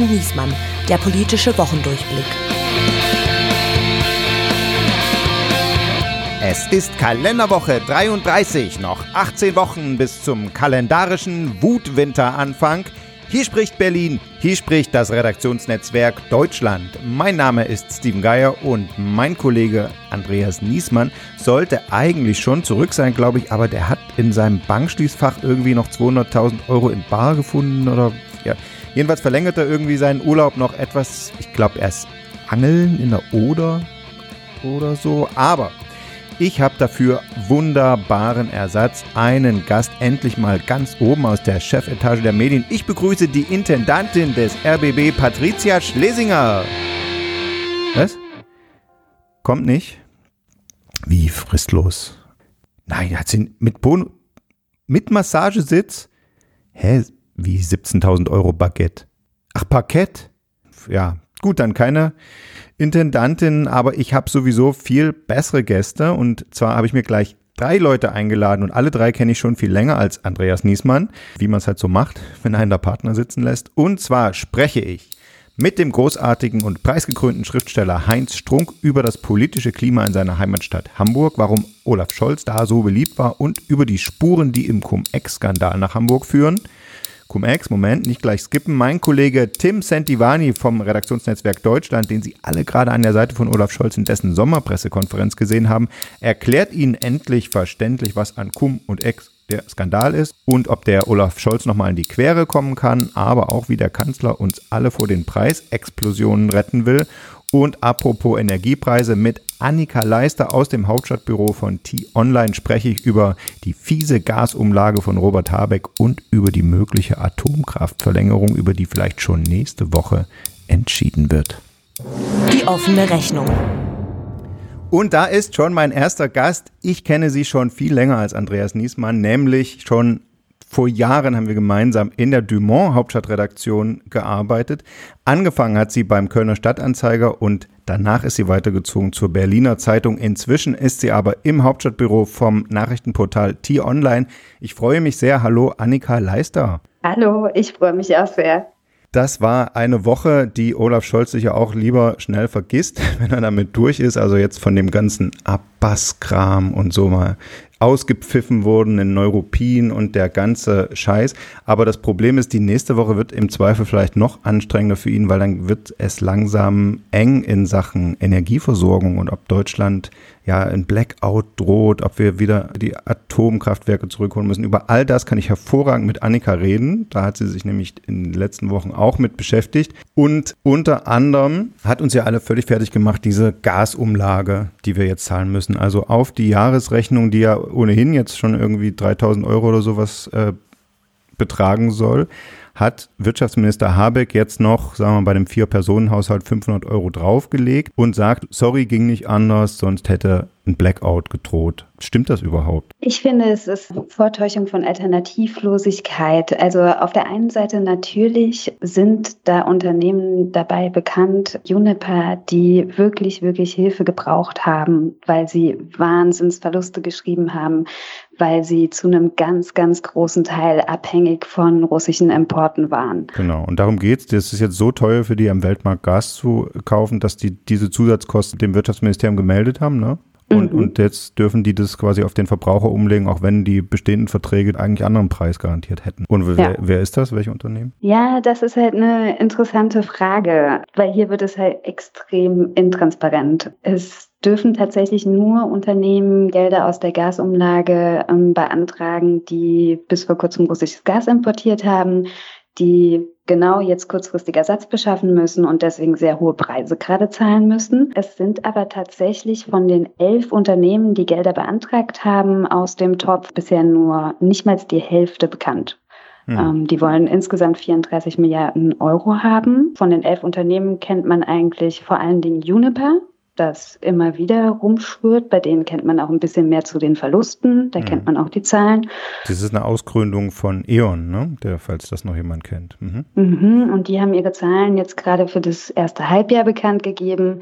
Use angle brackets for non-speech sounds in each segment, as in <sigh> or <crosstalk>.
und Niesmann, der politische Wochendurchblick. Es ist Kalenderwoche 33, noch 18 Wochen bis zum kalendarischen Wutwinteranfang. Hier spricht Berlin, hier spricht das Redaktionsnetzwerk Deutschland. Mein Name ist Steven Geier und mein Kollege Andreas Niesmann sollte eigentlich schon zurück sein, glaube ich, aber der hat in seinem Bankschließfach irgendwie noch 200.000 Euro in Bar gefunden oder ja. Jedenfalls verlängert er irgendwie seinen Urlaub noch etwas. Ich glaube, erst Angeln in der Oder oder so. Aber ich habe dafür wunderbaren Ersatz. Einen Gast endlich mal ganz oben aus der Chefetage der Medien. Ich begrüße die Intendantin des RBB, Patricia Schlesinger. Was? Kommt nicht? Wie fristlos? Nein, hat sie mit Bon mit Massagesitz? Hä? Wie 17.000 Euro Baguette? Ach, Parkett? Ja, gut, dann keine Intendantin, aber ich habe sowieso viel bessere Gäste und zwar habe ich mir gleich drei Leute eingeladen und alle drei kenne ich schon viel länger als Andreas Niesmann, wie man es halt so macht, <laughs> wenn einen der Partner sitzen lässt. Und zwar spreche ich mit dem großartigen und preisgekrönten Schriftsteller Heinz Strunk über das politische Klima in seiner Heimatstadt Hamburg, warum Olaf Scholz da so beliebt war und über die Spuren, die im Cum-Ex-Skandal nach Hamburg führen. Cum-Ex, Moment, nicht gleich skippen. Mein Kollege Tim Santivani vom Redaktionsnetzwerk Deutschland, den Sie alle gerade an der Seite von Olaf Scholz in dessen Sommerpressekonferenz gesehen haben, erklärt Ihnen endlich verständlich, was an Cum und Ex der Skandal ist und ob der Olaf Scholz nochmal in die Quere kommen kann, aber auch wie der Kanzler uns alle vor den Preisexplosionen retten will. Und apropos Energiepreise, mit Annika Leister aus dem Hauptstadtbüro von T-Online spreche ich über die fiese Gasumlage von Robert Habeck und über die mögliche Atomkraftverlängerung, über die vielleicht schon nächste Woche entschieden wird. Die offene Rechnung. Und da ist schon mein erster Gast. Ich kenne sie schon viel länger als Andreas Niesmann, nämlich schon vor Jahren haben wir gemeinsam in der Dumont Hauptstadtredaktion gearbeitet. Angefangen hat sie beim Kölner Stadtanzeiger und danach ist sie weitergezogen zur Berliner Zeitung. Inzwischen ist sie aber im Hauptstadtbüro vom Nachrichtenportal T-Online. Ich freue mich sehr. Hallo, Annika Leister. Hallo, ich freue mich auch sehr. Das war eine Woche, die Olaf Scholz sicher auch lieber schnell vergisst, <laughs> wenn er damit durch ist. Also jetzt von dem ganzen Abbasskram und so mal ausgepfiffen wurden in Neuropin und der ganze Scheiß. Aber das Problem ist, die nächste Woche wird im Zweifel vielleicht noch anstrengender für ihn, weil dann wird es langsam eng in Sachen Energieversorgung und ob Deutschland ja ein Blackout droht, ob wir wieder die Atomkraftwerke zurückholen müssen. Über all das kann ich hervorragend mit Annika reden. Da hat sie sich nämlich in den letzten Wochen auch mit beschäftigt. Und unter anderem hat uns ja alle völlig fertig gemacht, diese Gasumlage, die wir jetzt zahlen müssen. Also auf die Jahresrechnung, die ja ohnehin jetzt schon irgendwie 3000 Euro oder sowas äh, betragen soll, hat Wirtschaftsminister Habeck jetzt noch, sagen wir mal, bei dem Vier-Personen-Haushalt 500 Euro draufgelegt und sagt, sorry, ging nicht anders, sonst hätte ein Blackout gedroht. Stimmt das überhaupt? Ich finde, es ist Vortäuschung von Alternativlosigkeit. Also auf der einen Seite natürlich sind da Unternehmen dabei bekannt, Juniper, die wirklich, wirklich Hilfe gebraucht haben, weil sie Wahnsinnsverluste geschrieben haben, weil sie zu einem ganz, ganz großen Teil abhängig von russischen Importen waren. Genau, und darum geht es. Das ist jetzt so teuer für die am Weltmarkt Gas zu kaufen, dass die diese Zusatzkosten dem Wirtschaftsministerium gemeldet haben, ne? Und, mhm. und jetzt dürfen die das quasi auf den Verbraucher umlegen, auch wenn die bestehenden Verträge eigentlich anderen Preis garantiert hätten. Und wer, ja. wer ist das? Welche Unternehmen? Ja, das ist halt eine interessante Frage, weil hier wird es halt extrem intransparent. Es dürfen tatsächlich nur Unternehmen Gelder aus der Gasumlage ähm, beantragen, die bis vor kurzem russisches Gas importiert haben, die genau jetzt kurzfristig Ersatz beschaffen müssen und deswegen sehr hohe Preise gerade zahlen müssen. Es sind aber tatsächlich von den elf Unternehmen, die Gelder beantragt haben, aus dem Topf bisher nur nicht mal die Hälfte bekannt. Hm. Ähm, die wollen insgesamt 34 Milliarden Euro haben. Von den elf Unternehmen kennt man eigentlich vor allen Dingen Juniper das immer wieder rumschwirrt. Bei denen kennt man auch ein bisschen mehr zu den Verlusten. Da mhm. kennt man auch die Zahlen. Das ist eine Ausgründung von E.ON, ne? Der, falls das noch jemand kennt. Mhm. Mhm. Und die haben ihre Zahlen jetzt gerade für das erste Halbjahr bekannt gegeben.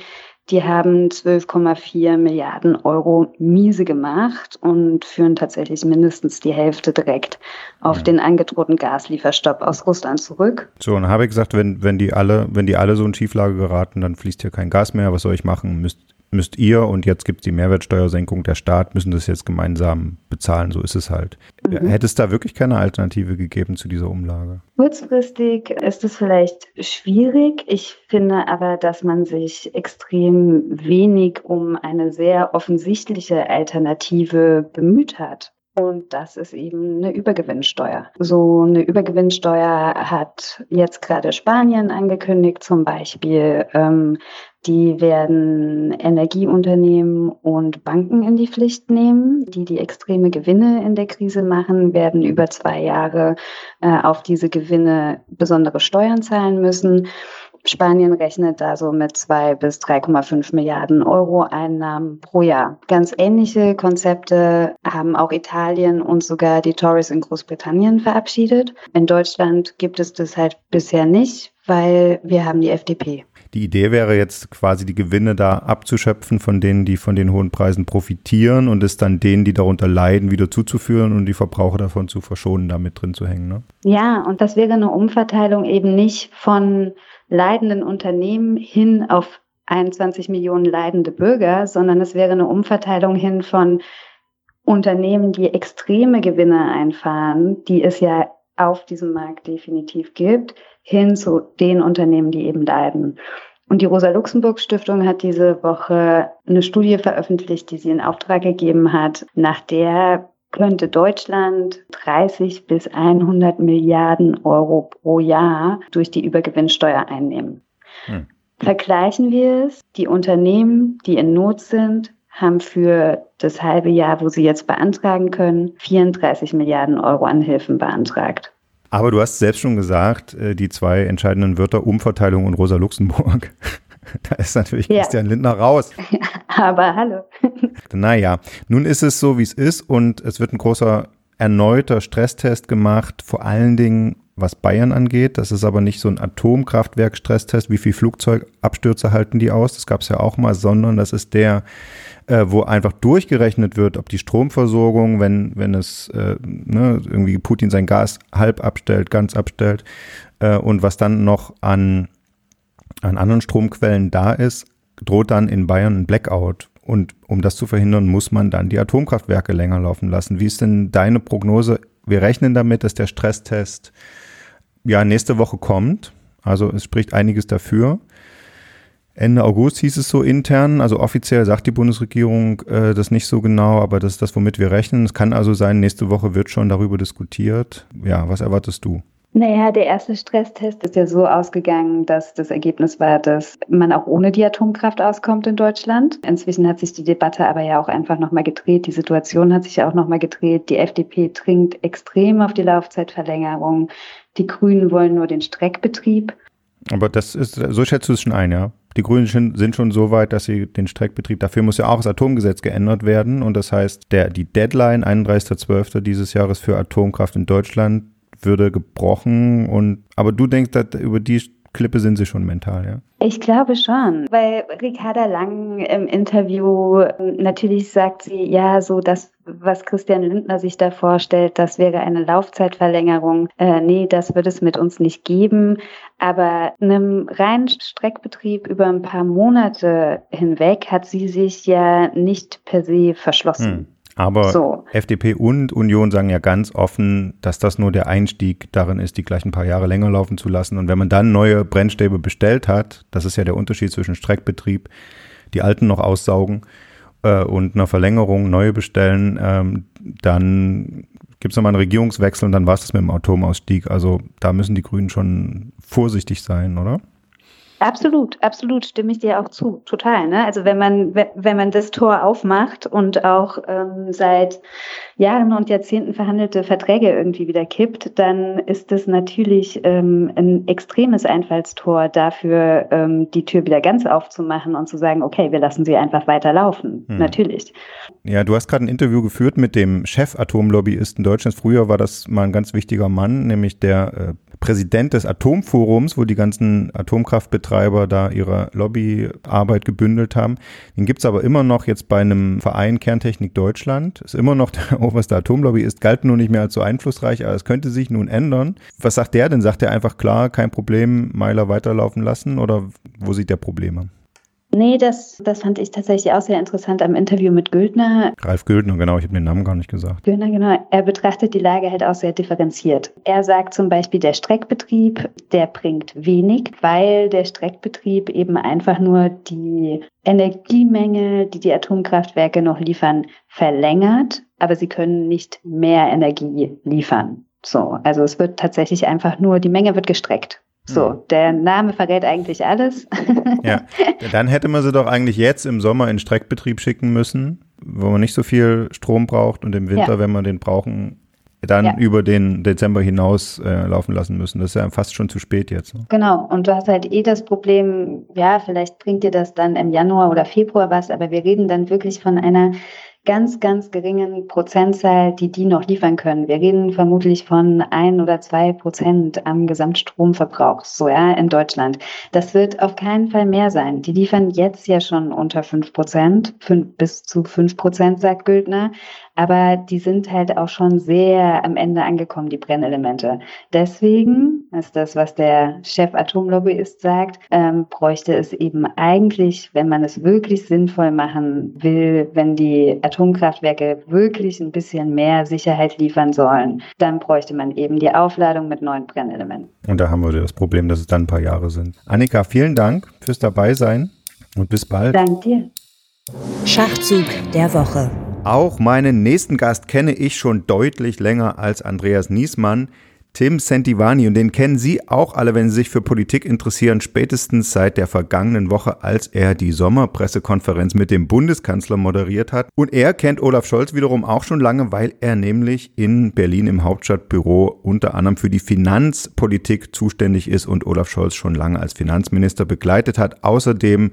Die haben 12,4 Milliarden Euro miese gemacht und führen tatsächlich mindestens die Hälfte direkt auf ja. den angedrohten Gaslieferstopp aus Russland zurück. So, und habe ich gesagt, wenn, wenn die alle, wenn die alle so in Schieflage geraten, dann fließt hier kein Gas mehr. Was soll ich machen? Müsst, müsst ihr und jetzt gibt es die Mehrwertsteuersenkung, der Staat müssen das jetzt gemeinsam bezahlen, so ist es halt. Mhm. Hätte es da wirklich keine Alternative gegeben zu dieser Umlage? Kurzfristig ist es vielleicht schwierig. Ich finde aber, dass man sich extrem wenig um eine sehr offensichtliche Alternative bemüht hat. Und das ist eben eine Übergewinnsteuer. So eine Übergewinnsteuer hat jetzt gerade Spanien angekündigt zum Beispiel. Ähm, die werden Energieunternehmen und Banken in die Pflicht nehmen, die die extreme Gewinne in der Krise machen, werden über zwei Jahre äh, auf diese Gewinne besondere Steuern zahlen müssen. Spanien rechnet da so mit zwei bis 3,5 Milliarden Euro Einnahmen pro Jahr. Ganz ähnliche Konzepte haben auch Italien und sogar die Tories in Großbritannien verabschiedet. In Deutschland gibt es das halt bisher nicht, weil wir haben die FDP. Die Idee wäre jetzt quasi die Gewinne da abzuschöpfen von denen, die von den hohen Preisen profitieren und es dann denen, die darunter leiden, wieder zuzuführen und die Verbraucher davon zu verschonen, da mit drin zu hängen. Ne? Ja, und das wäre eine Umverteilung eben nicht von leidenden Unternehmen hin auf 21 Millionen leidende Bürger, sondern es wäre eine Umverteilung hin von Unternehmen, die extreme Gewinne einfahren, die es ja auf diesem Markt definitiv gibt, hin zu den Unternehmen, die eben leiden. Und die Rosa-Luxemburg-Stiftung hat diese Woche eine Studie veröffentlicht, die sie in Auftrag gegeben hat, nach der könnte Deutschland 30 bis 100 Milliarden Euro pro Jahr durch die Übergewinnsteuer einnehmen. Hm. Vergleichen wir es, die Unternehmen, die in Not sind, haben für das halbe Jahr, wo sie jetzt beantragen können, 34 Milliarden Euro an Hilfen beantragt. Aber du hast selbst schon gesagt, äh, die zwei entscheidenden Wörter Umverteilung und Rosa Luxemburg. <laughs> Da ist natürlich ja. Christian Lindner raus. <laughs> Aber hallo. <laughs> Naja, nun ist es so, wie es ist und es wird ein großer erneuter Stresstest gemacht, vor allen Dingen was Bayern angeht. Das ist aber nicht so ein Atomkraftwerk-Stresstest, wie viel Flugzeugabstürze halten die aus, das gab es ja auch mal, sondern das ist der, äh, wo einfach durchgerechnet wird, ob die Stromversorgung, wenn, wenn es äh, ne, irgendwie Putin sein Gas halb abstellt, ganz abstellt äh, und was dann noch an, an anderen Stromquellen da ist, droht dann in Bayern ein Blackout. Und um das zu verhindern, muss man dann die Atomkraftwerke länger laufen lassen. Wie ist denn deine Prognose? Wir rechnen damit, dass der Stresstest ja nächste Woche kommt. Also es spricht einiges dafür. Ende August hieß es so intern, also offiziell sagt die Bundesregierung äh, das nicht so genau, aber das ist das, womit wir rechnen. Es kann also sein, nächste Woche wird schon darüber diskutiert. Ja, was erwartest du? Naja, der erste Stresstest ist ja so ausgegangen, dass das Ergebnis war, dass man auch ohne die Atomkraft auskommt in Deutschland. Inzwischen hat sich die Debatte aber ja auch einfach nochmal gedreht. Die Situation hat sich ja auch nochmal gedreht. Die FDP dringt extrem auf die Laufzeitverlängerung. Die Grünen wollen nur den Streckbetrieb. Aber das ist, so schätzt du es schon ein, ja? Die Grünen sind schon so weit, dass sie den Streckbetrieb, dafür muss ja auch das Atomgesetz geändert werden. Und das heißt, der, die Deadline 31.12. dieses Jahres für Atomkraft in Deutschland würde gebrochen. Und, aber du denkst, dass über die Klippe sind sie schon mental, ja? Ich glaube schon, weil Ricarda Lang im Interview natürlich sagt sie, ja, so das, was Christian Lindner sich da vorstellt, das wäre eine Laufzeitverlängerung. Äh, nee, das wird es mit uns nicht geben. Aber einem reinen Streckbetrieb über ein paar Monate hinweg hat sie sich ja nicht per se verschlossen. Hm. Aber so. FDP und Union sagen ja ganz offen, dass das nur der Einstieg darin ist, die gleich ein paar Jahre länger laufen zu lassen. Und wenn man dann neue Brennstäbe bestellt hat, das ist ja der Unterschied zwischen Streckbetrieb, die alten noch aussaugen äh, und einer Verlängerung neue bestellen, ähm, dann gibt es nochmal einen Regierungswechsel und dann war es das mit dem Atomausstieg. Also da müssen die Grünen schon vorsichtig sein, oder? Absolut, absolut, stimme ich dir auch zu, total. Ne? Also wenn man wenn man das Tor aufmacht und auch ähm, seit Jahren und Jahrzehnten verhandelte Verträge irgendwie wieder kippt, dann ist das natürlich ähm, ein extremes Einfallstor dafür, ähm, die Tür wieder ganz aufzumachen und zu sagen, okay, wir lassen sie einfach weiterlaufen. Hm. Natürlich. Ja, du hast gerade ein Interview geführt mit dem Chef-Atomlobbyisten Deutschlands. Früher war das mal ein ganz wichtiger Mann, nämlich der äh, Präsident des Atomforums, wo die ganzen Atomkraftbetreiber da ihre Lobbyarbeit gebündelt haben. Den gibt's aber immer noch jetzt bei einem Verein Kerntechnik Deutschland. Ist immer noch der oberste Atomlobby, ist galt nur nicht mehr als so einflussreich, aber es könnte sich nun ändern. Was sagt der denn? Sagt er einfach klar, kein Problem, Meiler weiterlaufen lassen oder wo sieht der Probleme? Nee, das, das fand ich tatsächlich auch sehr interessant am Interview mit Güldner. Ralf Güldner, genau, ich habe den Namen gar nicht gesagt. Güldner, genau. Er betrachtet die Lage halt auch sehr differenziert. Er sagt zum Beispiel, der Streckbetrieb, der bringt wenig, weil der Streckbetrieb eben einfach nur die Energiemenge, die die Atomkraftwerke noch liefern, verlängert, aber sie können nicht mehr Energie liefern. So, also es wird tatsächlich einfach nur, die Menge wird gestreckt. So, hm. der Name verrät eigentlich alles. <laughs> ja, dann hätte man sie doch eigentlich jetzt im Sommer in Streckbetrieb schicken müssen, wo man nicht so viel Strom braucht und im Winter, ja. wenn wir den brauchen, dann ja. über den Dezember hinaus äh, laufen lassen müssen. Das ist ja fast schon zu spät jetzt. Ne? Genau, und du hast halt eh das Problem, ja, vielleicht bringt dir das dann im Januar oder Februar was, aber wir reden dann wirklich von einer ganz, ganz geringen Prozentzahl, die die noch liefern können. Wir reden vermutlich von ein oder zwei Prozent am Gesamtstromverbrauch, so ja, in Deutschland. Das wird auf keinen Fall mehr sein. Die liefern jetzt ja schon unter fünf Prozent, bis zu fünf Prozent, sagt Güldner aber die sind halt auch schon sehr am Ende angekommen, die Brennelemente. Deswegen ist das, was der Chef Atomlobbyist sagt, ähm, bräuchte es eben eigentlich, wenn man es wirklich sinnvoll machen will, wenn die Atomkraftwerke wirklich ein bisschen mehr Sicherheit liefern sollen, dann bräuchte man eben die Aufladung mit neuen Brennelementen. Und da haben wir das Problem, dass es dann ein paar Jahre sind. Annika, vielen Dank fürs Dabeisein und bis bald. Danke dir. Schachzug der Woche. Auch meinen nächsten Gast kenne ich schon deutlich länger als Andreas Niesmann. Tim Sentivani, und den kennen Sie auch alle, wenn Sie sich für Politik interessieren, spätestens seit der vergangenen Woche, als er die Sommerpressekonferenz mit dem Bundeskanzler moderiert hat. Und er kennt Olaf Scholz wiederum auch schon lange, weil er nämlich in Berlin im Hauptstadtbüro unter anderem für die Finanzpolitik zuständig ist und Olaf Scholz schon lange als Finanzminister begleitet hat. Außerdem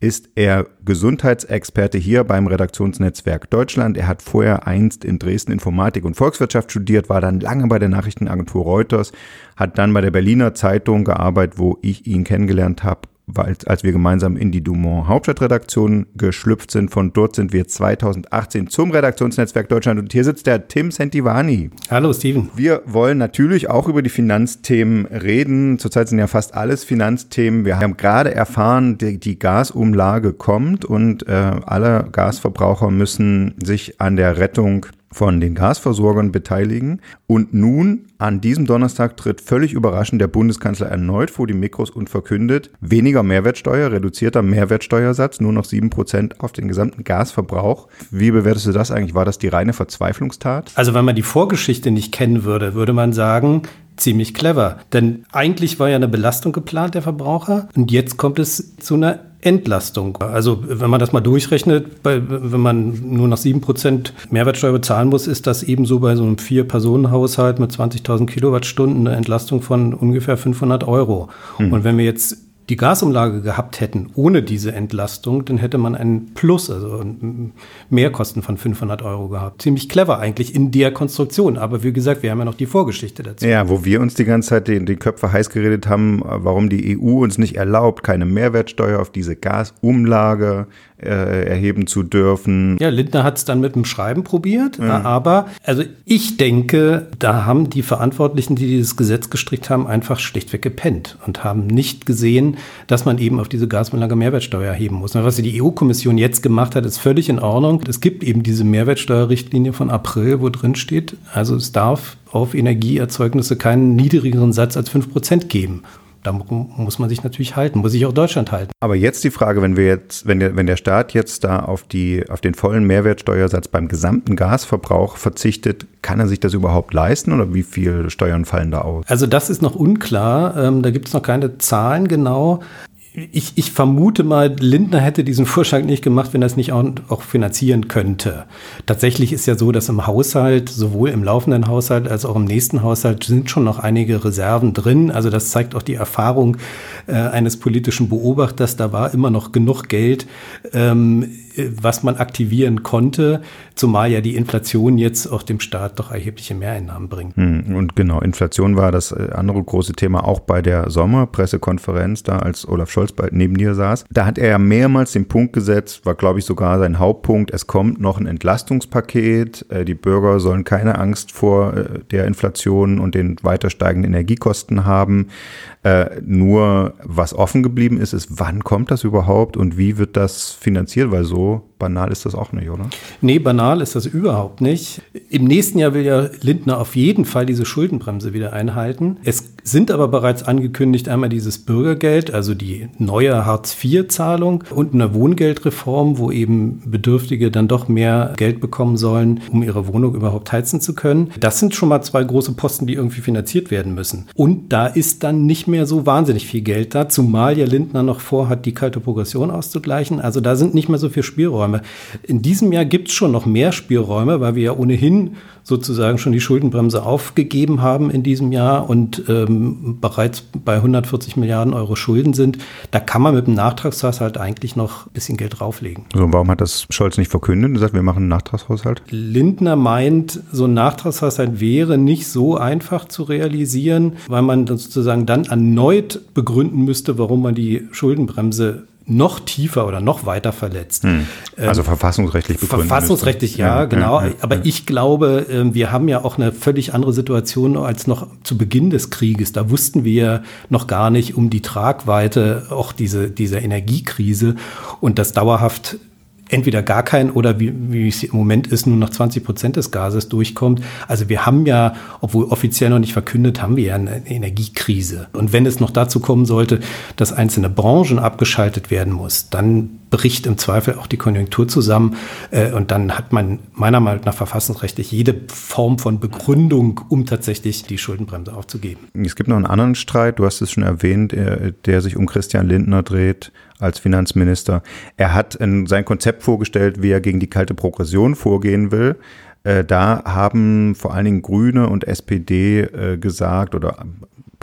ist er Gesundheitsexperte hier beim Redaktionsnetzwerk Deutschland. Er hat vorher einst in Dresden Informatik und Volkswirtschaft studiert, war dann lange bei der Nachrichtenagentur Reuters, hat dann bei der Berliner Zeitung gearbeitet, wo ich ihn kennengelernt habe als wir gemeinsam in die Dumont Hauptstadtredaktion geschlüpft sind. Von dort sind wir 2018 zum Redaktionsnetzwerk Deutschland und hier sitzt der Tim Sentivani. Hallo Steven. Wir wollen natürlich auch über die Finanzthemen reden. Zurzeit sind ja fast alles Finanzthemen. Wir haben gerade erfahren, die, die Gasumlage kommt und äh, alle Gasverbraucher müssen sich an der Rettung von den Gasversorgern beteiligen. Und nun, an diesem Donnerstag, tritt völlig überraschend der Bundeskanzler erneut vor die Mikros und verkündet, weniger Mehrwertsteuer, reduzierter Mehrwertsteuersatz, nur noch sieben Prozent auf den gesamten Gasverbrauch. Wie bewertest du das eigentlich? War das die reine Verzweiflungstat? Also wenn man die Vorgeschichte nicht kennen würde, würde man sagen, ziemlich clever. Denn eigentlich war ja eine Belastung geplant der Verbraucher und jetzt kommt es zu einer Entlastung. Also wenn man das mal durchrechnet, bei, wenn man nur noch 7% Mehrwertsteuer bezahlen muss, ist das ebenso bei so einem Vier-Personen-Haushalt mit 20.000 Kilowattstunden eine Entlastung von ungefähr 500 Euro. Mhm. Und wenn wir jetzt die Gasumlage gehabt hätten ohne diese Entlastung, dann hätte man einen Plus, also Mehrkosten von 500 Euro gehabt. Ziemlich clever eigentlich in der Konstruktion. Aber wie gesagt, wir haben ja noch die Vorgeschichte dazu. Ja, wo wir uns die ganze Zeit die, die Köpfe heiß geredet haben, warum die EU uns nicht erlaubt, keine Mehrwertsteuer auf diese Gasumlage äh, erheben zu dürfen. Ja, Lindner hat es dann mit dem Schreiben probiert, ja. aber also ich denke, da haben die Verantwortlichen, die dieses Gesetz gestrickt haben, einfach schlichtweg gepennt und haben nicht gesehen, dass man eben auf diese Gasumlage Mehrwertsteuer erheben muss. Und was die EU-Kommission jetzt gemacht hat, ist völlig in Ordnung. Es gibt eben diese Mehrwertsteuerrichtlinie von April, wo drin steht, also es darf auf Energieerzeugnisse keinen niedrigeren Satz als 5% geben. Da muss man sich natürlich halten, muss sich auch Deutschland halten. Aber jetzt die Frage, wenn wir jetzt, wenn der, wenn der Staat jetzt da auf die, auf den vollen Mehrwertsteuersatz beim gesamten Gasverbrauch verzichtet, kann er sich das überhaupt leisten oder wie viel Steuern fallen da aus? Also das ist noch unklar. Ähm, da gibt es noch keine Zahlen genau ich, ich vermute mal, Lindner hätte diesen Vorschlag nicht gemacht, wenn er es nicht auch, auch finanzieren könnte. Tatsächlich ist ja so, dass im Haushalt, sowohl im laufenden Haushalt als auch im nächsten Haushalt, sind schon noch einige Reserven drin. Also das zeigt auch die Erfahrung äh, eines politischen Beobachters. Da war immer noch genug Geld, ähm, was man aktivieren konnte, zumal ja die Inflation jetzt auch dem Staat doch erhebliche Mehreinnahmen bringt. Hm, und genau, Inflation war das äh, andere große Thema auch bei der Sommerpressekonferenz, da als Olaf Scholz neben dir saß. Da hat er ja mehrmals den Punkt gesetzt, war glaube ich sogar sein Hauptpunkt, es kommt noch ein Entlastungspaket, äh, die Bürger sollen keine Angst vor äh, der Inflation und den weiter steigenden Energiekosten haben. Nur was offen geblieben ist, ist, wann kommt das überhaupt und wie wird das finanziert, weil so vou banal ist das auch nicht, oder? Nee, banal ist das überhaupt nicht. Im nächsten Jahr will ja Lindner auf jeden Fall diese Schuldenbremse wieder einhalten. Es sind aber bereits angekündigt einmal dieses Bürgergeld, also die neue Hartz-IV-Zahlung und eine Wohngeldreform, wo eben Bedürftige dann doch mehr Geld bekommen sollen, um ihre Wohnung überhaupt heizen zu können. Das sind schon mal zwei große Posten, die irgendwie finanziert werden müssen. Und da ist dann nicht mehr so wahnsinnig viel Geld da, zumal ja Lindner noch vorhat, die kalte Progression auszugleichen. Also da sind nicht mehr so viele Spielräume. In diesem Jahr gibt es schon noch mehr Spielräume, weil wir ja ohnehin sozusagen schon die Schuldenbremse aufgegeben haben in diesem Jahr und ähm, bereits bei 140 Milliarden Euro Schulden sind, da kann man mit dem Nachtragshaushalt eigentlich noch ein bisschen Geld drauflegen. So, warum hat das Scholz nicht verkündet und gesagt, wir machen einen Nachtragshaushalt? Lindner meint, so ein Nachtragshaushalt wäre nicht so einfach zu realisieren, weil man sozusagen dann erneut begründen müsste, warum man die Schuldenbremse noch tiefer oder noch weiter verletzt. Hm. Also ähm, verfassungsrechtlich begründet. Verfassungsrechtlich, ja, ja, genau. Ja, ja, Aber ich glaube, ähm, wir haben ja auch eine völlig andere Situation als noch zu Beginn des Krieges. Da wussten wir noch gar nicht um die Tragweite auch diese, dieser Energiekrise und das dauerhaft entweder gar kein oder wie, wie es im Moment ist, nur noch 20 Prozent des Gases durchkommt. Also wir haben ja, obwohl offiziell noch nicht verkündet, haben wir ja eine Energiekrise. Und wenn es noch dazu kommen sollte, dass einzelne Branchen abgeschaltet werden muss, dann bricht im Zweifel auch die Konjunktur zusammen. Äh, und dann hat man meiner Meinung nach verfassungsrechtlich jede Form von Begründung, um tatsächlich die Schuldenbremse aufzugeben. Es gibt noch einen anderen Streit, du hast es schon erwähnt, der sich um Christian Lindner dreht als Finanzminister. Er hat sein Konzept vorgestellt, wie er gegen die kalte Progression vorgehen will. Äh, da haben vor allen Dingen Grüne und SPD äh, gesagt oder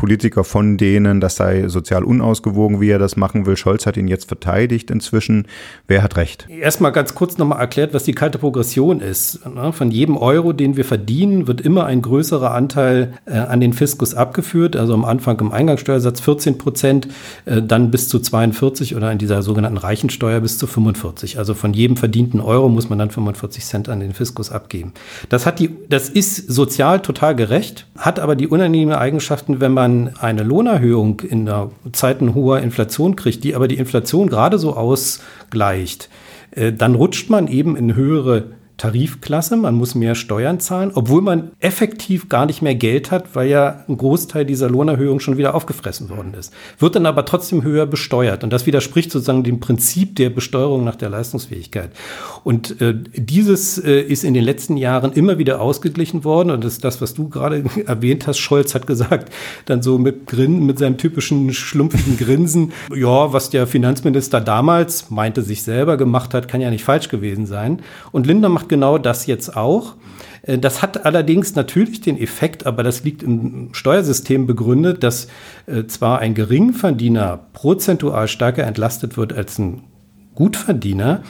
Politiker von denen, das sei sozial unausgewogen, wie er das machen will. Scholz hat ihn jetzt verteidigt inzwischen. Wer hat recht? Erstmal ganz kurz nochmal erklärt, was die kalte Progression ist. Von jedem Euro, den wir verdienen, wird immer ein größerer Anteil äh, an den Fiskus abgeführt. Also am Anfang im Eingangssteuersatz 14 Prozent, äh, dann bis zu 42 oder in dieser sogenannten Reichensteuer bis zu 45. Also von jedem verdienten Euro muss man dann 45 Cent an den Fiskus abgeben. Das hat die, das ist sozial total gerecht, hat aber die unangenehmen Eigenschaften, wenn man man eine Lohnerhöhung in der Zeiten hoher Inflation kriegt, die aber die Inflation gerade so ausgleicht, äh, dann rutscht man eben in höhere Tarifklasse, man muss mehr Steuern zahlen, obwohl man effektiv gar nicht mehr Geld hat, weil ja ein Großteil dieser Lohnerhöhung schon wieder aufgefressen worden ist. Wird dann aber trotzdem höher besteuert. Und das widerspricht sozusagen dem Prinzip der Besteuerung nach der Leistungsfähigkeit. Und äh, dieses äh, ist in den letzten Jahren immer wieder ausgeglichen worden. Und das ist das, was du gerade <laughs> erwähnt hast. Scholz hat gesagt, dann so mit Grin, mit seinem typischen schlumpfigen Grinsen, <laughs> ja, was der Finanzminister damals meinte sich selber gemacht hat, kann ja nicht falsch gewesen sein. Und Lindner macht genau das jetzt auch. Äh, das hat allerdings natürlich den Effekt, aber das liegt im Steuersystem begründet, dass äh, zwar ein Geringverdiener prozentual stärker entlastet wird als ein Gutverdiener,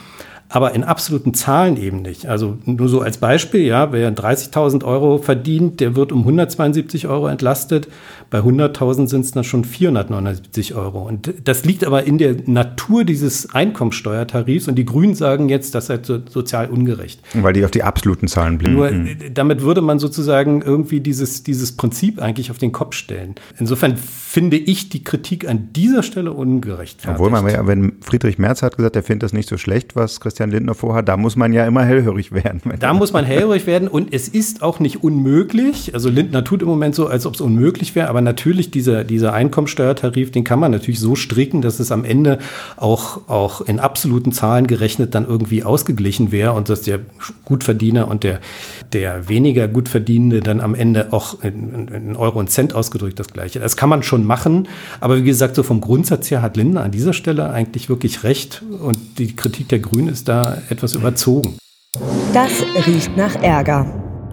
aber in absoluten Zahlen eben nicht. Also nur so als Beispiel, ja, wer 30.000 Euro verdient, der wird um 172 Euro entlastet. Bei 100.000 sind es dann schon 479 Euro. Und das liegt aber in der Natur dieses Einkommensteuertarifs. Und die Grünen sagen jetzt, das sei so, sozial ungerecht. Weil die auf die absoluten Zahlen blicken. Nur mhm. damit würde man sozusagen irgendwie dieses, dieses Prinzip eigentlich auf den Kopf stellen. Insofern finde ich die Kritik an dieser Stelle ungerecht. Obwohl man, wenn Friedrich Merz hat gesagt, er findet das nicht so schlecht, was Christian Christian Lindner vorhat, da muss man ja immer hellhörig werden. <laughs> Da muss man hellhörig werden und es ist auch nicht unmöglich. Also Lindner tut im Moment so, als ob es unmöglich wäre, aber natürlich dieser, dieser Einkommensteuertarif, den kann man natürlich so stricken, dass es am Ende auch, auch in absoluten Zahlen gerechnet dann irgendwie ausgeglichen wäre und dass der Gutverdiener und der, der weniger Gutverdienende dann am Ende auch in, in Euro und Cent ausgedrückt das gleiche. Das kann man schon machen, aber wie gesagt, so vom Grundsatz her hat Lindner an dieser Stelle eigentlich wirklich recht und die Kritik der Grünen ist da etwas überzogen. Das riecht nach Ärger.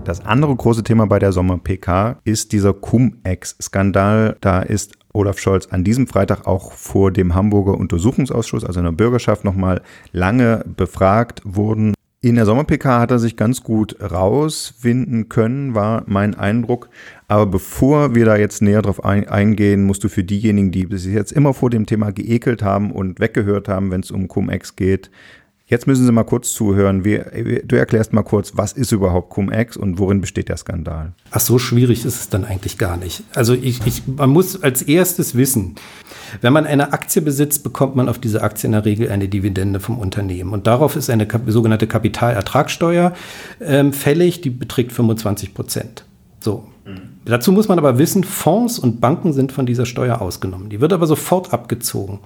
Das andere große Thema bei der Sommer-PK ist dieser Cum-Ex-Skandal. Da ist Olaf Scholz an diesem Freitag auch vor dem Hamburger Untersuchungsausschuss, also in der Bürgerschaft, nochmal lange befragt worden. In der Sommer-PK hat er sich ganz gut rauswinden können, war mein Eindruck. Aber bevor wir da jetzt näher drauf eingehen, musst du für diejenigen, die bis jetzt immer vor dem Thema geekelt haben und weggehört haben, wenn es um Cum-Ex geht, Jetzt müssen Sie mal kurz zuhören. Wir, du erklärst mal kurz, was ist überhaupt Cum-Ex und worin besteht der Skandal? Ach, so schwierig ist es dann eigentlich gar nicht. Also ich, ich, man muss als erstes wissen, wenn man eine Aktie besitzt, bekommt man auf diese Aktie in der Regel eine Dividende vom Unternehmen. Und darauf ist eine sogenannte Kapitalertragssteuer ähm, fällig, die beträgt 25 Prozent. So. Mhm. Dazu muss man aber wissen, Fonds und Banken sind von dieser Steuer ausgenommen. Die wird aber sofort abgezogen.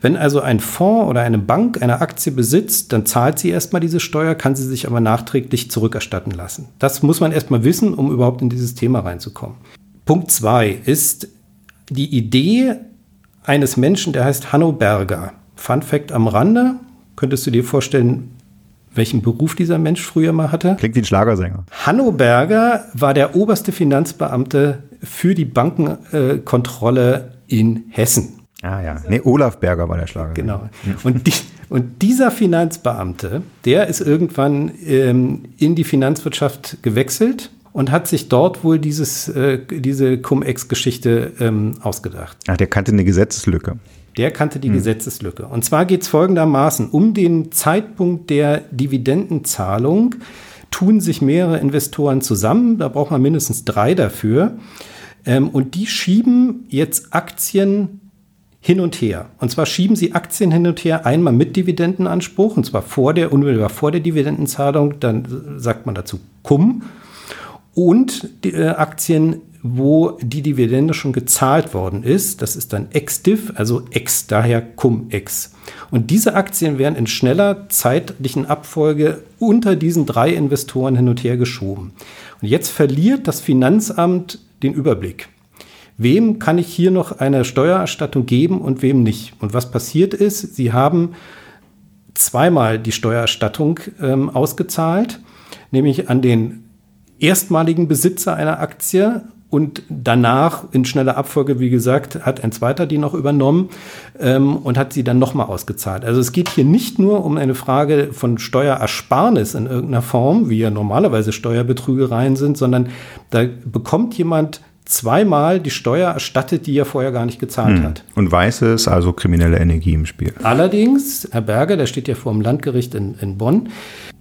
Wenn also ein Fonds oder eine Bank eine Aktie besitzt, dann zahlt sie erstmal diese Steuer, kann sie sich aber nachträglich zurückerstatten lassen. Das muss man erstmal wissen, um überhaupt in dieses Thema reinzukommen. Punkt zwei ist die Idee eines Menschen, der heißt Hanno Berger. Fun Fact am Rande. Könntest du dir vorstellen, welchen Beruf dieser Mensch früher mal hatte. Klingt wie ein Schlagersänger. Hanno Berger war der oberste Finanzbeamte für die Bankenkontrolle äh, in Hessen. Ah ja, nee, Olaf Berger war der Schlager. Genau. Und, die, und dieser Finanzbeamte, der ist irgendwann ähm, in die Finanzwirtschaft gewechselt und hat sich dort wohl dieses, äh, diese Cum-Ex-Geschichte ähm, ausgedacht. Ach, der kannte eine Gesetzeslücke. Der kannte die hm. Gesetzeslücke. Und zwar geht es folgendermaßen, um den Zeitpunkt der Dividendenzahlung tun sich mehrere Investoren zusammen, da braucht man mindestens drei dafür, ähm, und die schieben jetzt Aktien hin und her. Und zwar schieben sie Aktien hin und her, einmal mit Dividendenanspruch, und zwar vor der, unmittelbar vor der Dividendenzahlung, dann sagt man dazu Cum, und die, äh, Aktien wo die Dividende schon gezahlt worden ist. Das ist dann ex-div, also ex, daher cum-ex. Und diese Aktien werden in schneller zeitlichen Abfolge unter diesen drei Investoren hin und her geschoben. Und jetzt verliert das Finanzamt den Überblick. Wem kann ich hier noch eine Steuererstattung geben und wem nicht? Und was passiert ist, sie haben zweimal die Steuererstattung ähm, ausgezahlt, nämlich an den erstmaligen Besitzer einer Aktie und danach in schneller Abfolge, wie gesagt, hat ein zweiter die noch übernommen ähm, und hat sie dann nochmal ausgezahlt. Also es geht hier nicht nur um eine Frage von Steuerersparnis in irgendeiner Form, wie ja normalerweise Steuerbetrügereien sind, sondern da bekommt jemand zweimal die Steuer erstattet, die er vorher gar nicht gezahlt hm. hat. Und weiß es, also kriminelle Energie im Spiel. Allerdings, Herr Berger, der steht ja vor dem Landgericht in, in Bonn,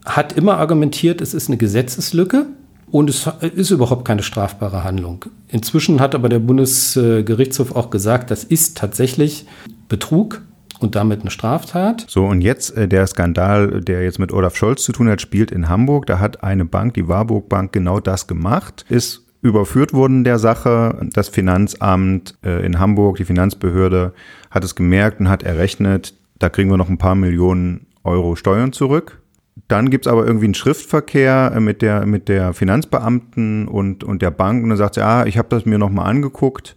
hat immer argumentiert, es ist eine Gesetzeslücke. Und es ist überhaupt keine strafbare Handlung. Inzwischen hat aber der Bundesgerichtshof auch gesagt, das ist tatsächlich Betrug und damit eine Straftat. So, und jetzt äh, der Skandal, der jetzt mit Olaf Scholz zu tun hat, spielt in Hamburg. Da hat eine Bank, die Warburg Bank, genau das gemacht, ist überführt worden der Sache. Das Finanzamt äh, in Hamburg, die Finanzbehörde, hat es gemerkt und hat errechnet, da kriegen wir noch ein paar Millionen Euro Steuern zurück. Dann gibt es aber irgendwie einen Schriftverkehr äh, mit der, mit der Finanzbeamten und, und der Bank. Und dann sagt sie, ah, ich habe das mir nochmal angeguckt.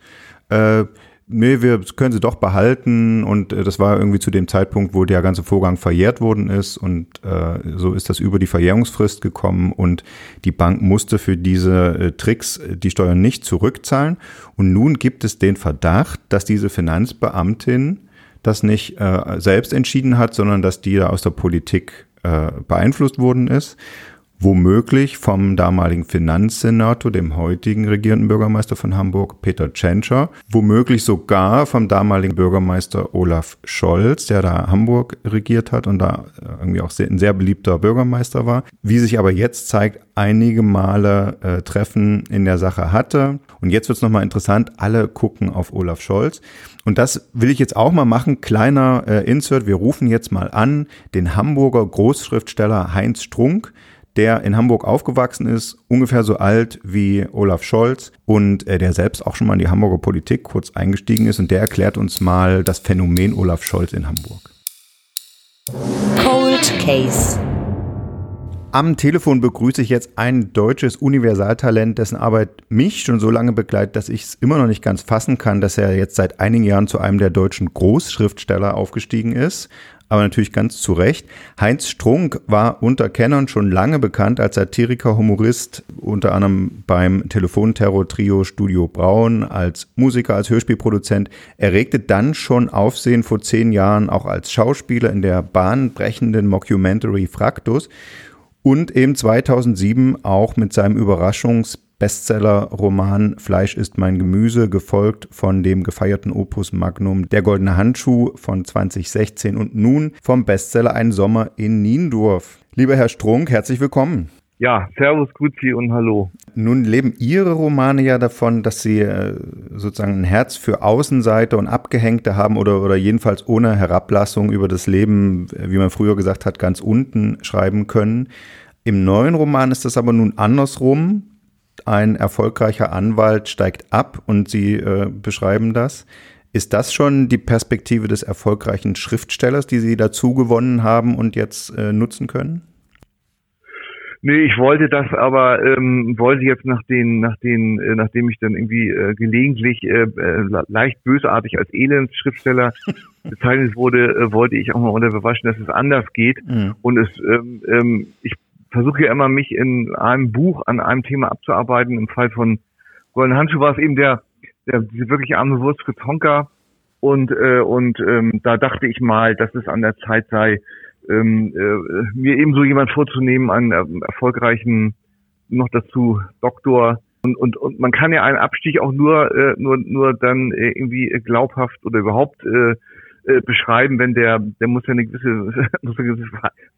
Äh, nee, wir können sie doch behalten. Und äh, das war irgendwie zu dem Zeitpunkt, wo der ganze Vorgang verjährt worden ist. Und äh, so ist das über die Verjährungsfrist gekommen. Und die Bank musste für diese äh, Tricks äh, die Steuern nicht zurückzahlen. Und nun gibt es den Verdacht, dass diese Finanzbeamtin das nicht äh, selbst entschieden hat, sondern dass die da aus der Politik äh, beeinflusst worden ist. Womöglich vom damaligen Finanzsenator, dem heutigen regierenden Bürgermeister von Hamburg, Peter Tschentscher, womöglich sogar vom damaligen Bürgermeister Olaf Scholz, der da Hamburg regiert hat und da äh, irgendwie auch sehr, ein sehr beliebter Bürgermeister war, wie sich aber jetzt zeigt, einige Male äh, Treffen in der Sache hatte. Und jetzt wird es nochmal interessant, alle gucken auf Olaf Scholz. Und das will ich jetzt auch mal machen. Kleiner äh, Insert. Wir rufen jetzt mal an den Hamburger Großschriftsteller Heinz Strunk der in Hamburg aufgewachsen ist, ungefähr so alt wie Olaf Scholz und äh, der selbst auch schon mal in die Hamburger Politik kurz eingestiegen ist und der erklärt uns mal das Phänomen Olaf Scholz in Hamburg. Cold Case. Am Telefon begrüße ich jetzt ein deutsches Universaltalent, dessen Arbeit mich schon so lange begleitet, dass ich es immer noch nicht ganz fassen kann, dass er jetzt seit einigen Jahren zu einem der deutschen Großschriftsteller aufgestiegen ist aber natürlich ganz zu Recht. Heinz Strunk war unter Kennern schon lange bekannt als Satiriker, Humorist, unter anderem beim Telefonterror-Trio Studio Braun, als Musiker, als Hörspielproduzent. Er regte dann schon Aufsehen vor zehn Jahren auch als Schauspieler in der bahnbrechenden Mockumentary Fraktus und eben 2007 auch mit seinem Überraschungs Bestseller-Roman Fleisch ist mein Gemüse, gefolgt von dem gefeierten Opus Magnum Der goldene Handschuh von 2016 und nun vom Bestseller Ein Sommer in Niendorf. Lieber Herr Strunk, herzlich willkommen. Ja, Servus, Grüezi und Hallo. Nun leben Ihre Romane ja davon, dass Sie äh, sozusagen ein Herz für Außenseite und Abgehängte haben oder, oder jedenfalls ohne Herablassung über das Leben, wie man früher gesagt hat, ganz unten schreiben können. Im neuen Roman ist das aber nun andersrum ein erfolgreicher Anwalt steigt ab und Sie äh, beschreiben das. Ist das schon die Perspektive des erfolgreichen Schriftstellers, die Sie dazu gewonnen haben und jetzt äh, nutzen können? Nee, ich wollte das aber, ähm, wollte jetzt nach den, nach den, äh, nachdem ich dann irgendwie äh, gelegentlich äh, äh leicht bösartig als Elendsschriftsteller <laughs> bezeichnet wurde, äh, wollte ich auch mal unter Bewaschen, dass es anders geht. Mhm. Und es, ähm, ähm, ich versuche ja immer, mich in einem Buch an einem Thema abzuarbeiten. Im Fall von Golden Handschuh war es eben der, der diese wirklich arme Wurst für Tonka. Und, äh, und ähm, da dachte ich mal, dass es an der Zeit sei, ähm, äh, mir ebenso jemand vorzunehmen, einen äh, erfolgreichen, noch dazu Doktor. Und, und, und man kann ja einen Abstieg auch nur, äh, nur, nur dann äh, irgendwie glaubhaft oder überhaupt äh, äh, beschreiben, wenn der, der muss ja eine gewisse, <laughs> muss eine gewisse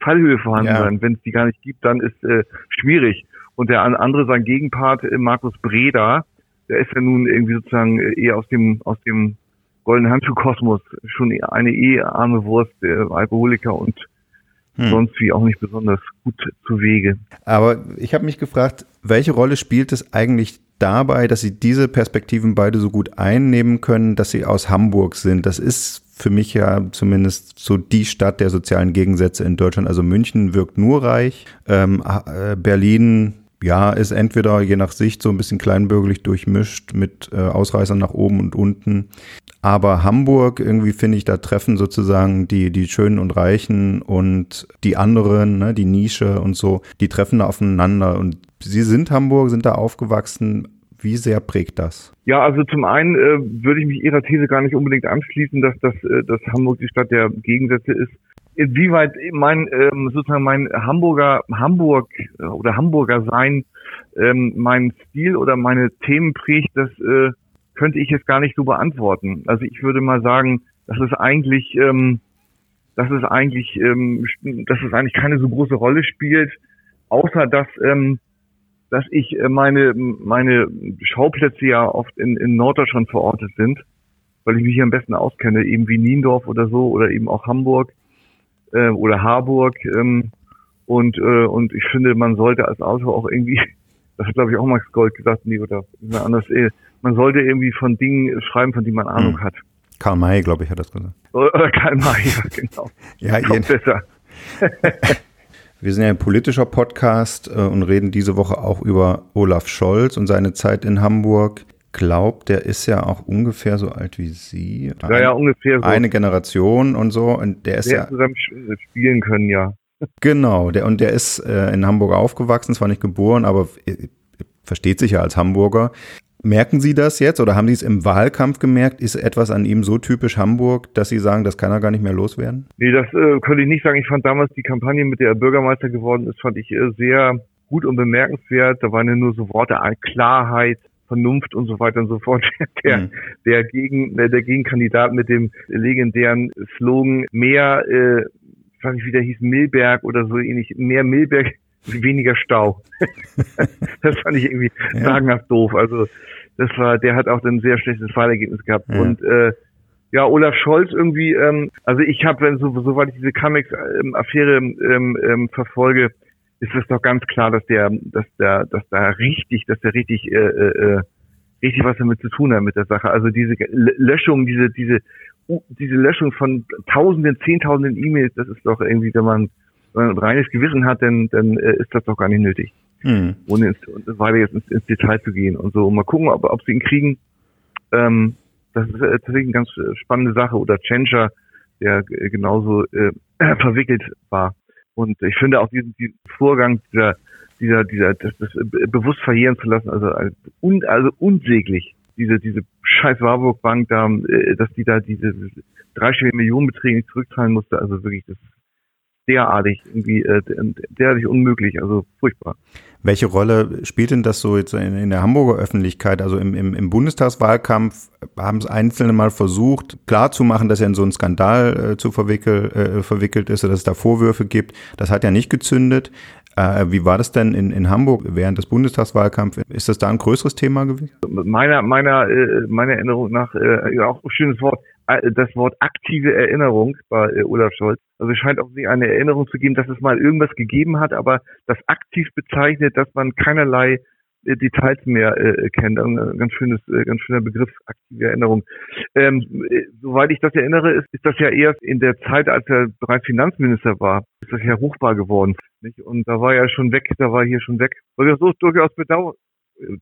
Fallhöhe vorhanden ja. sein. Wenn es die gar nicht gibt, dann ist äh, schwierig. Und der andere, sein Gegenpart, äh, Markus Breda, der ist ja nun irgendwie sozusagen äh, eher aus dem, aus dem goldenen Handschuhkosmos schon eine eh arme Wurst, äh, Alkoholiker und hm. sonst wie auch nicht besonders gut zu Wege. Aber ich habe mich gefragt, welche Rolle spielt es eigentlich dabei, dass Sie diese Perspektiven beide so gut einnehmen können, dass Sie aus Hamburg sind? Das ist für mich ja zumindest so die Stadt der sozialen Gegensätze in Deutschland. Also München wirkt nur reich, ähm, äh, Berlin ja, ist entweder je nach Sicht so ein bisschen kleinbürgerlich durchmischt mit äh, Ausreißern nach oben und unten. Aber Hamburg, irgendwie finde ich, da treffen sozusagen die, die Schönen und Reichen und die anderen, ne, die Nische und so, die treffen da aufeinander. Und Sie sind Hamburg, sind da aufgewachsen. Wie sehr prägt das? Ja, also zum einen äh, würde ich mich Ihrer These gar nicht unbedingt anschließen, dass, das, äh, dass Hamburg die Stadt der Gegensätze ist. Inwieweit mein ähm, sozusagen mein Hamburger Hamburg äh, oder Hamburger sein ähm, mein Stil oder meine Themen prägt, das äh, könnte ich jetzt gar nicht so beantworten. Also ich würde mal sagen, dass es eigentlich, ähm, dass es eigentlich, ähm, dass es eigentlich keine so große Rolle spielt, außer dass ähm, dass ich äh, meine, meine Schauplätze ja oft in, in Norddeutschland verortet sind, weil ich mich hier am besten auskenne, eben wie Niendorf oder so oder eben auch Hamburg äh, oder Harburg. Ähm, und, äh, und ich finde, man sollte als Autor auch irgendwie, <laughs> das hat glaube ich auch Max Gold gesagt, nee, oder anders, äh, man sollte irgendwie von Dingen schreiben, von denen man Ahnung hm. hat. Karl May, glaube ich, hat das gesagt. Oder Karl May, ja, <laughs> genau. ja, besser. <laughs> Wir sind ja ein politischer Podcast äh, und reden diese Woche auch über Olaf Scholz und seine Zeit in Hamburg. Glaubt, der ist ja auch ungefähr so alt wie Sie. Ein, ja, ja, ungefähr so. Eine Generation und so. Und der ist der ja. zusammen spielen können, ja. <laughs> Genau, der, und der ist äh, in Hamburg aufgewachsen, zwar nicht geboren, aber äh, versteht sich ja als Hamburger. Merken Sie das jetzt oder haben Sie es im Wahlkampf gemerkt? Ist etwas an ihm so typisch Hamburg, dass Sie sagen, das kann er gar nicht mehr loswerden? Nee, das äh, könnte ich nicht sagen. Ich fand damals die Kampagne, mit der er Bürgermeister geworden ist, fand ich äh, sehr gut und bemerkenswert. Da waren ja nur so Worte an Klarheit, Vernunft und so weiter und so fort. <laughs> Der, mhm. der, Gegen, der Gegenkandidat mit dem legendären Slogan mehr, äh, ich weiß nicht, wie der hieß, Milberg oder so ähnlich, mehr Milberg, weniger Stau. <laughs> das fand ich irgendwie ja. sagenhaft doof. Also das war, der hat auch ein sehr schlechtes Wahlergebnis gehabt. Ja. Und äh, ja, Olaf Scholz irgendwie, ähm, also ich habe, wenn so, soweit ich diese Camex-Affäre ähm, ähm, verfolge, ist es doch ganz klar, dass der, dass der, dass da richtig, dass der richtig, äh, äh, richtig was damit zu tun hat mit der Sache. Also diese Löschung, diese, diese, diese Löschung von Tausenden, Zehntausenden E-Mails, das ist doch irgendwie, wenn man, wenn man ein reines Gewissen hat, dann, dann äh, ist das doch gar nicht nötig. Hm. Ohne ins, weiter jetzt ins, ins, Detail zu gehen und so. Mal gucken, ob, ob sie ihn kriegen. Ähm, das ist äh, tatsächlich eine ganz spannende Sache. Oder Changer, der genauso äh, <clears throat> verwickelt war. Und ich finde auch diesen, diesen Vorgang dieser, dieser, dieser, das, das bewusst verheeren zu lassen, also, also, un, also unsäglich. Diese, diese scheiß Warburg Bank da, äh, dass die da diese dreistellige Millionenbeträge nicht zurückzahlen musste, also wirklich, das ist derartig, irgendwie, äh, derartig unmöglich, also furchtbar. Welche Rolle spielt denn das so jetzt in, in der Hamburger Öffentlichkeit? Also im, im, im Bundestagswahlkampf haben es Einzelne mal versucht, klarzumachen, dass er in so einen Skandal äh, zu verwickel, äh, verwickelt ist oder dass es da Vorwürfe gibt. Das hat ja nicht gezündet. Äh, wie war das denn in, in Hamburg während des Bundestagswahlkampfs? Ist das da ein größeres Thema gewesen? Meiner, meiner, äh, meiner Erinnerung nach, äh, ja, auch ein schönes Wort, das Wort aktive Erinnerung bei äh, Olaf Scholz. Also es scheint auch nicht eine Erinnerung zu geben, dass es mal irgendwas gegeben hat, aber das aktiv bezeichnet, dass man keinerlei äh, Details mehr äh, kennt. Ein ganz schönes, äh, ganz schöner Begriff, aktive Erinnerung. Ähm, äh, soweit ich das erinnere, ist, ist das ja erst in der Zeit, als er bereits Finanzminister war, ist das ja ruchbar geworden. Nicht? Und da war er schon weg, da war er hier schon weg. Was ich so durchaus bedauert,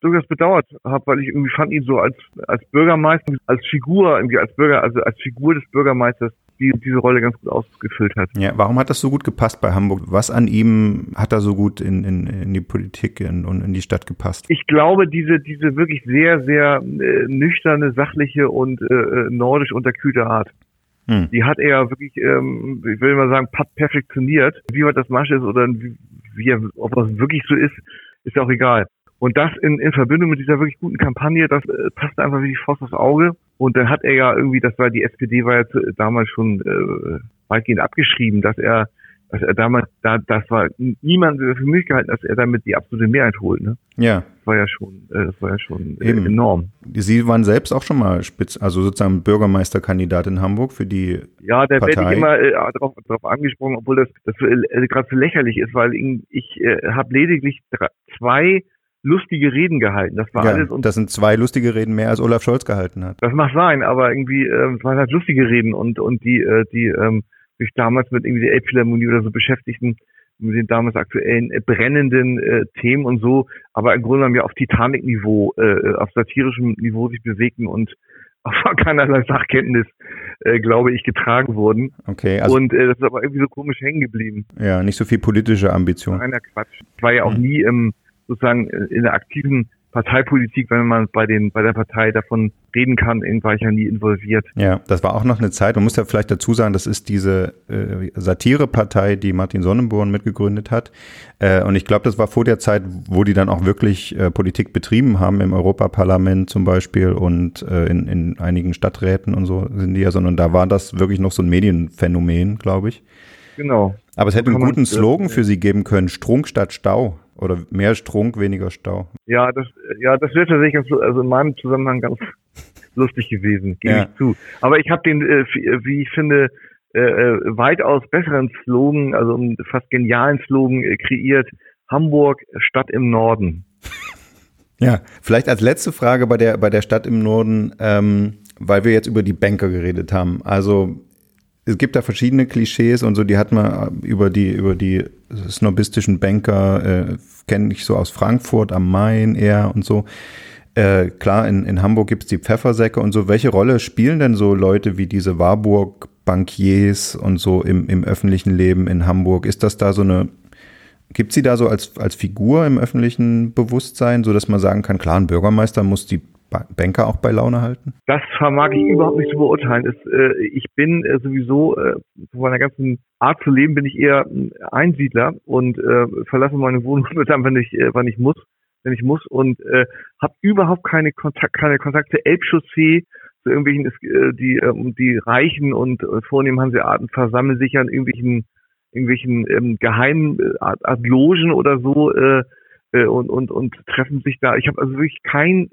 durchaus bedauert habe, weil ich irgendwie fand ihn so als als Bürgermeister, als Figur, irgendwie als Bürger, also als Figur des Bürgermeisters die diese Rolle ganz gut ausgefüllt hat. Ja, warum hat das so gut gepasst bei Hamburg? Was an ihm hat da so gut in, in, in die Politik und in, in, die Stadt gepasst? Ich glaube, diese, diese wirklich sehr, sehr äh, nüchterne, sachliche und äh, äh nordisch unterkühlte Art. Hm. Die hat er wirklich, ähm, ich will mal sagen, perfektioniert. Wie weit das Masche ist oder wie, wie er, ob das wirklich so ist, ist auch egal. Und das in, in Verbindung mit dieser wirklich guten Kampagne, das äh, passt einfach wie die Faust aufs Auge. Und dann hat er ja irgendwie, das war die SPD war ja damals schon äh, weitgehend abgeschrieben, dass er, dass er damals, da, das war niemand für mich gehalten, dass er damit die absolute Mehrheit holt. Ne? Ja. Das war ja schon, äh, das war ja schon äh, enorm. Sie waren selbst auch schon mal Spitz, also sozusagen Bürgermeisterkandidat in Hamburg für die Ja, da werde ich immer äh, darauf, darauf angesprochen, obwohl das, das äh, gerade so lächerlich ist, weil ich, ich äh, habe lediglich drei, zwei lustige Reden gehalten. Das war ja, alles. Und das sind zwei lustige Reden mehr als Olaf Scholz gehalten hat. Das mag sein, aber irgendwie äh, waren halt lustige Reden und und die äh, die ähm, sich damals mit irgendwie der Elbphilharmonie oder so beschäftigten mit den damals aktuellen äh, brennenden äh, Themen und so, aber im Grunde genommen ja auf Titanic-Niveau, äh, auf satirischem Niveau sich bewegten und <laughs> auf keinerlei Sachkenntnis, äh, glaube ich, getragen wurden. Okay. Also und äh, das ist aber irgendwie so komisch hängen geblieben. Ja, nicht so viel politische Ambition. Reiner Quatsch. Ich war ja auch hm. nie im sozusagen in der aktiven Parteipolitik, wenn man bei den bei der Partei davon reden kann, war ich ja nie involviert. Ja, das war auch noch eine Zeit. Man muss ja vielleicht dazu sagen, das ist diese äh, Satirepartei, die Martin Sonnenborn mitgegründet hat. Äh, und ich glaube, das war vor der Zeit, wo die dann auch wirklich äh, Politik betrieben haben im Europaparlament zum Beispiel und äh, in, in einigen Stadträten und so sind die ja, sondern da war das wirklich noch so ein Medienphänomen, glaube ich. Genau. Aber es hätte einen guten Slogan für sie geben können, Strunk statt Stau. Oder mehr Strunk, weniger Stau. Ja, das, ja, das wäre tatsächlich also in meinem Zusammenhang ganz <laughs> lustig gewesen, gebe ja. ich zu. Aber ich habe den, äh, wie ich finde, äh, äh, weitaus besseren Slogan, also einen fast genialen Slogan äh, kreiert. Hamburg, Stadt im Norden. Ja, vielleicht als letzte Frage bei der, bei der Stadt im Norden, ähm, weil wir jetzt über die Banker geredet haben. Also es gibt da verschiedene Klischees und so, die hat man über die, über die snobistischen Banker, äh, kenne ich so aus Frankfurt am Main eher und so. Äh, klar, in, in Hamburg gibt's die Pfeffersäcke und so. Welche Rolle spielen denn so Leute wie diese Warburg Bankiers und so im, im öffentlichen Leben in Hamburg? Ist das da so eine Gibt sie da so als, als Figur im öffentlichen Bewusstsein, sodass man sagen kann, klar, ein Bürgermeister muss die Banker auch bei Laune halten? Das vermag ich überhaupt nicht zu beurteilen. Es, äh, ich bin äh, sowieso, äh, von meiner ganzen Art zu leben, bin ich eher Einsiedler und äh, verlasse meine Wohnung <laughs> dann, wenn ich, äh, wann ich muss, wenn ich muss und äh, habe überhaupt keine Kontakt, keine Kontakte Elbchaussee zu irgendwelchen, die, äh, die reichen und vornehmen Hanseaten versammeln sich an irgendwelchen irgendwelchen ähm, geheimen Art, Art Logen oder so und, und, und treffen sich da. Ich habe also wirklich kein,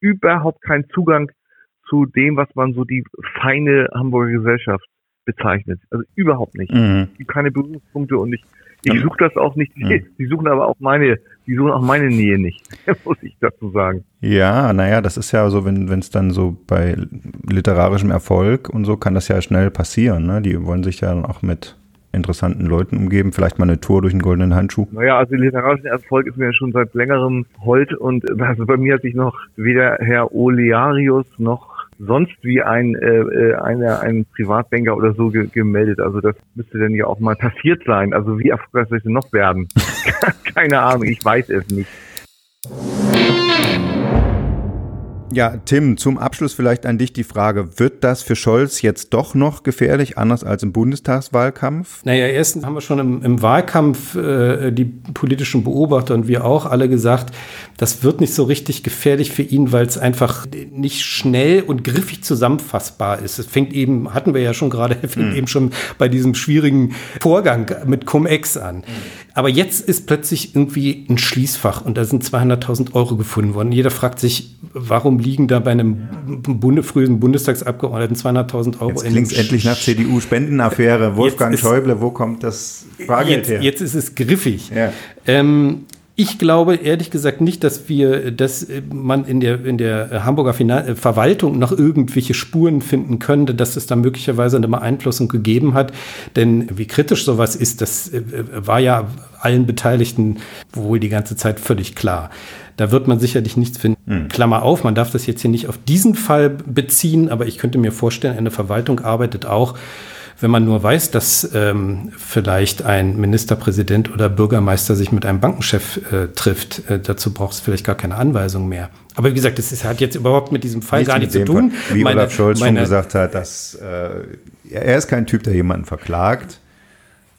überhaupt keinen Zugang zu dem, was man so die feine Hamburger Gesellschaft bezeichnet. Also überhaupt nicht. Mhm. Es gibt keine Berührungspunkte und ich, ich suche das auch nicht. Die, <laughs> die suchen aber auch meine, die suchen auch meine Nähe nicht, <laughs> muss ich dazu sagen. Ja, naja, das ist ja so, wenn es dann so bei literarischem Erfolg und so kann das ja schnell passieren. Ne? Die wollen sich ja dann auch mit interessanten Leuten umgeben? Vielleicht mal eine Tour durch einen goldenen Handschuh? Naja, also literarischen Erfolg ist mir schon seit längerem Holt und also bei mir hat sich noch weder Herr Olearius noch sonst wie ein äh, äh einer ein Privatbanker oder so ge gemeldet. Also das müsste dann ja auch mal passiert sein. Also wie erfolgreich soll es denn noch werden? <laughs> Keine Ahnung, ich weiß es nicht. Ja, Tim, zum Abschluss vielleicht an dich die Frage, wird das für Scholz jetzt doch noch gefährlich, anders als im Bundestagswahlkampf? Naja, erstens haben wir schon im, im Wahlkampf äh, die politischen Beobachter und wir auch alle gesagt, das wird nicht so richtig gefährlich für ihn, weil es einfach nicht schnell und griffig zusammenfassbar ist. Es fängt eben, hatten wir ja schon gerade, <laughs> fängt mhm. eben schon bei diesem schwierigen Vorgang mit Cum-Ex an. Mhm. Aber jetzt ist plötzlich irgendwie ein Schließfach und da sind 200.000 Euro gefunden worden. Jeder fragt sich, warum liegen da bei einem Bunde, frühen Bundestagsabgeordneten 200.000 Euro jetzt in klingt endlich nach CDU-Spendenaffäre. Wolfgang ist, Schäuble, wo kommt das Fahrgeld jetzt, her? Jetzt ist es griffig. Ja. Ähm, ich glaube ehrlich gesagt nicht, dass wir, dass man in der, in der Hamburger Finan Verwaltung noch irgendwelche Spuren finden könnte, dass es da möglicherweise eine Beeinflussung gegeben hat. Denn wie kritisch sowas ist, das äh, war ja allen Beteiligten wohl die ganze Zeit völlig klar. Da wird man sicherlich nichts finden. Mhm. Klammer auf, man darf das jetzt hier nicht auf diesen Fall beziehen, aber ich könnte mir vorstellen, eine Verwaltung arbeitet auch wenn man nur weiß, dass ähm, vielleicht ein Ministerpräsident oder Bürgermeister sich mit einem Bankenchef äh, trifft, äh, dazu braucht es vielleicht gar keine Anweisung mehr. Aber wie gesagt, das ist, hat jetzt überhaupt mit diesem Fall Nichts gar nichts zu tun. Fall. Wie meine, Olaf Scholz meine, schon gesagt hat, dass äh, er ist kein Typ, der jemanden verklagt.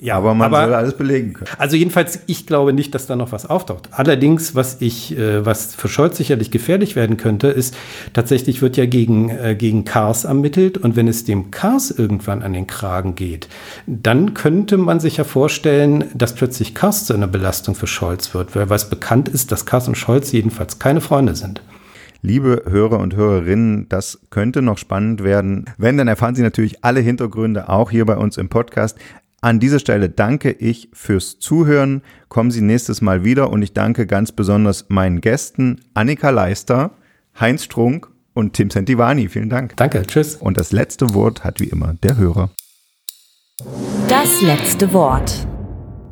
Ja, aber man aber, soll alles belegen können. Also jedenfalls, ich glaube nicht, dass da noch was auftaucht. Allerdings, was ich, äh, was für Scholz sicherlich gefährlich werden könnte, ist tatsächlich wird ja gegen, äh, gegen Kars ermittelt und wenn es dem Kars irgendwann an den Kragen geht, dann könnte man sich ja vorstellen, dass plötzlich Kars zu einer Belastung für Scholz wird, weil was bekannt ist, dass Kars und Scholz jedenfalls keine Freunde sind. Liebe Hörer und Hörerinnen, das könnte noch spannend werden. Wenn, dann erfahren Sie natürlich alle Hintergründe auch hier bei uns im Podcast. An dieser Stelle danke ich fürs Zuhören. Kommen Sie nächstes Mal wieder und ich danke ganz besonders meinen Gästen Annika Leister, Heinz Strunk und Tim Sentivani. Vielen Dank. Danke, tschüss. Und das letzte Wort hat wie immer der Hörer. Das letzte Wort.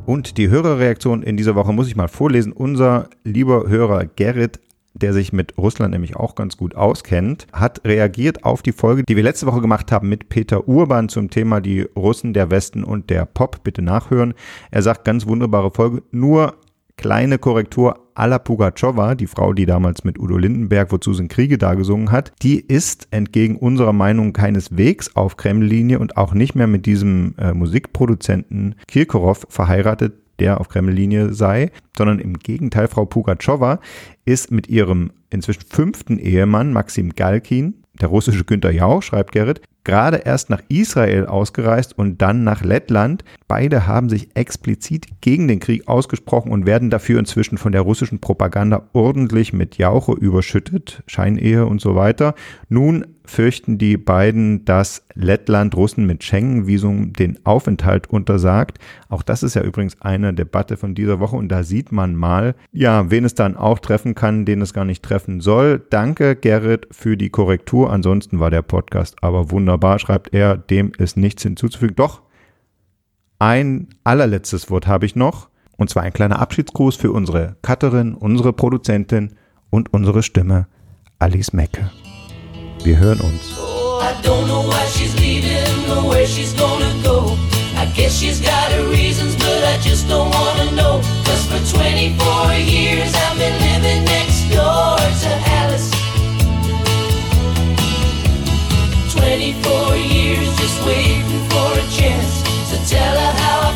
Und die Hörerreaktion in dieser Woche muss ich mal vorlesen. Unser lieber Hörer Gerrit der sich mit Russland nämlich auch ganz gut auskennt, hat reagiert auf die Folge, die wir letzte Woche gemacht haben mit Peter Urban zum Thema die Russen, der Westen und der Pop. Bitte nachhören. Er sagt, ganz wunderbare Folge. Nur kleine Korrektur Alla Pugatschowa, die Frau, die damals mit Udo Lindenberg Wozu sind Kriege da gesungen hat, die ist entgegen unserer Meinung keineswegs auf Kreml-Linie und auch nicht mehr mit diesem äh, Musikproduzenten Kirkorov verheiratet, der auf Kreml-Linie sei, sondern im Gegenteil, Frau Pugatschowa ist mit ihrem inzwischen fünften Ehemann Maxim Galkin, der russische Günter Jauch, schreibt Gerrit, gerade erst nach Israel ausgereist und dann nach Lettland. Beide haben sich explizit gegen den Krieg ausgesprochen und werden dafür inzwischen von der russischen Propaganda ordentlich mit Jauche überschüttet, Scheinehe und so weiter. Nun fürchten die beiden, dass Lettland Russen mit Schengen-Visum den Aufenthalt untersagt. Auch das ist ja übrigens eine Debatte von dieser Woche und da sieht man mal, ja, wen es dann auch treffen kann, den es gar nicht treffen soll. Danke, Gerrit, für die Korrektur. Ansonsten war der Podcast aber wunderbar, wunderbar, schreibt er, dem ist nichts hinzuzufügen. Doch, ein allerletztes Wort habe ich noch, und zwar ein kleiner Abschiedsgruß für unsere Cutterin, unsere Produzentin und unsere Stimme, Alice Mecke. Wir hören uns. Oh, just don't wanna know. Cause for 24 years I've been living next door to waiting for a chance to tell her how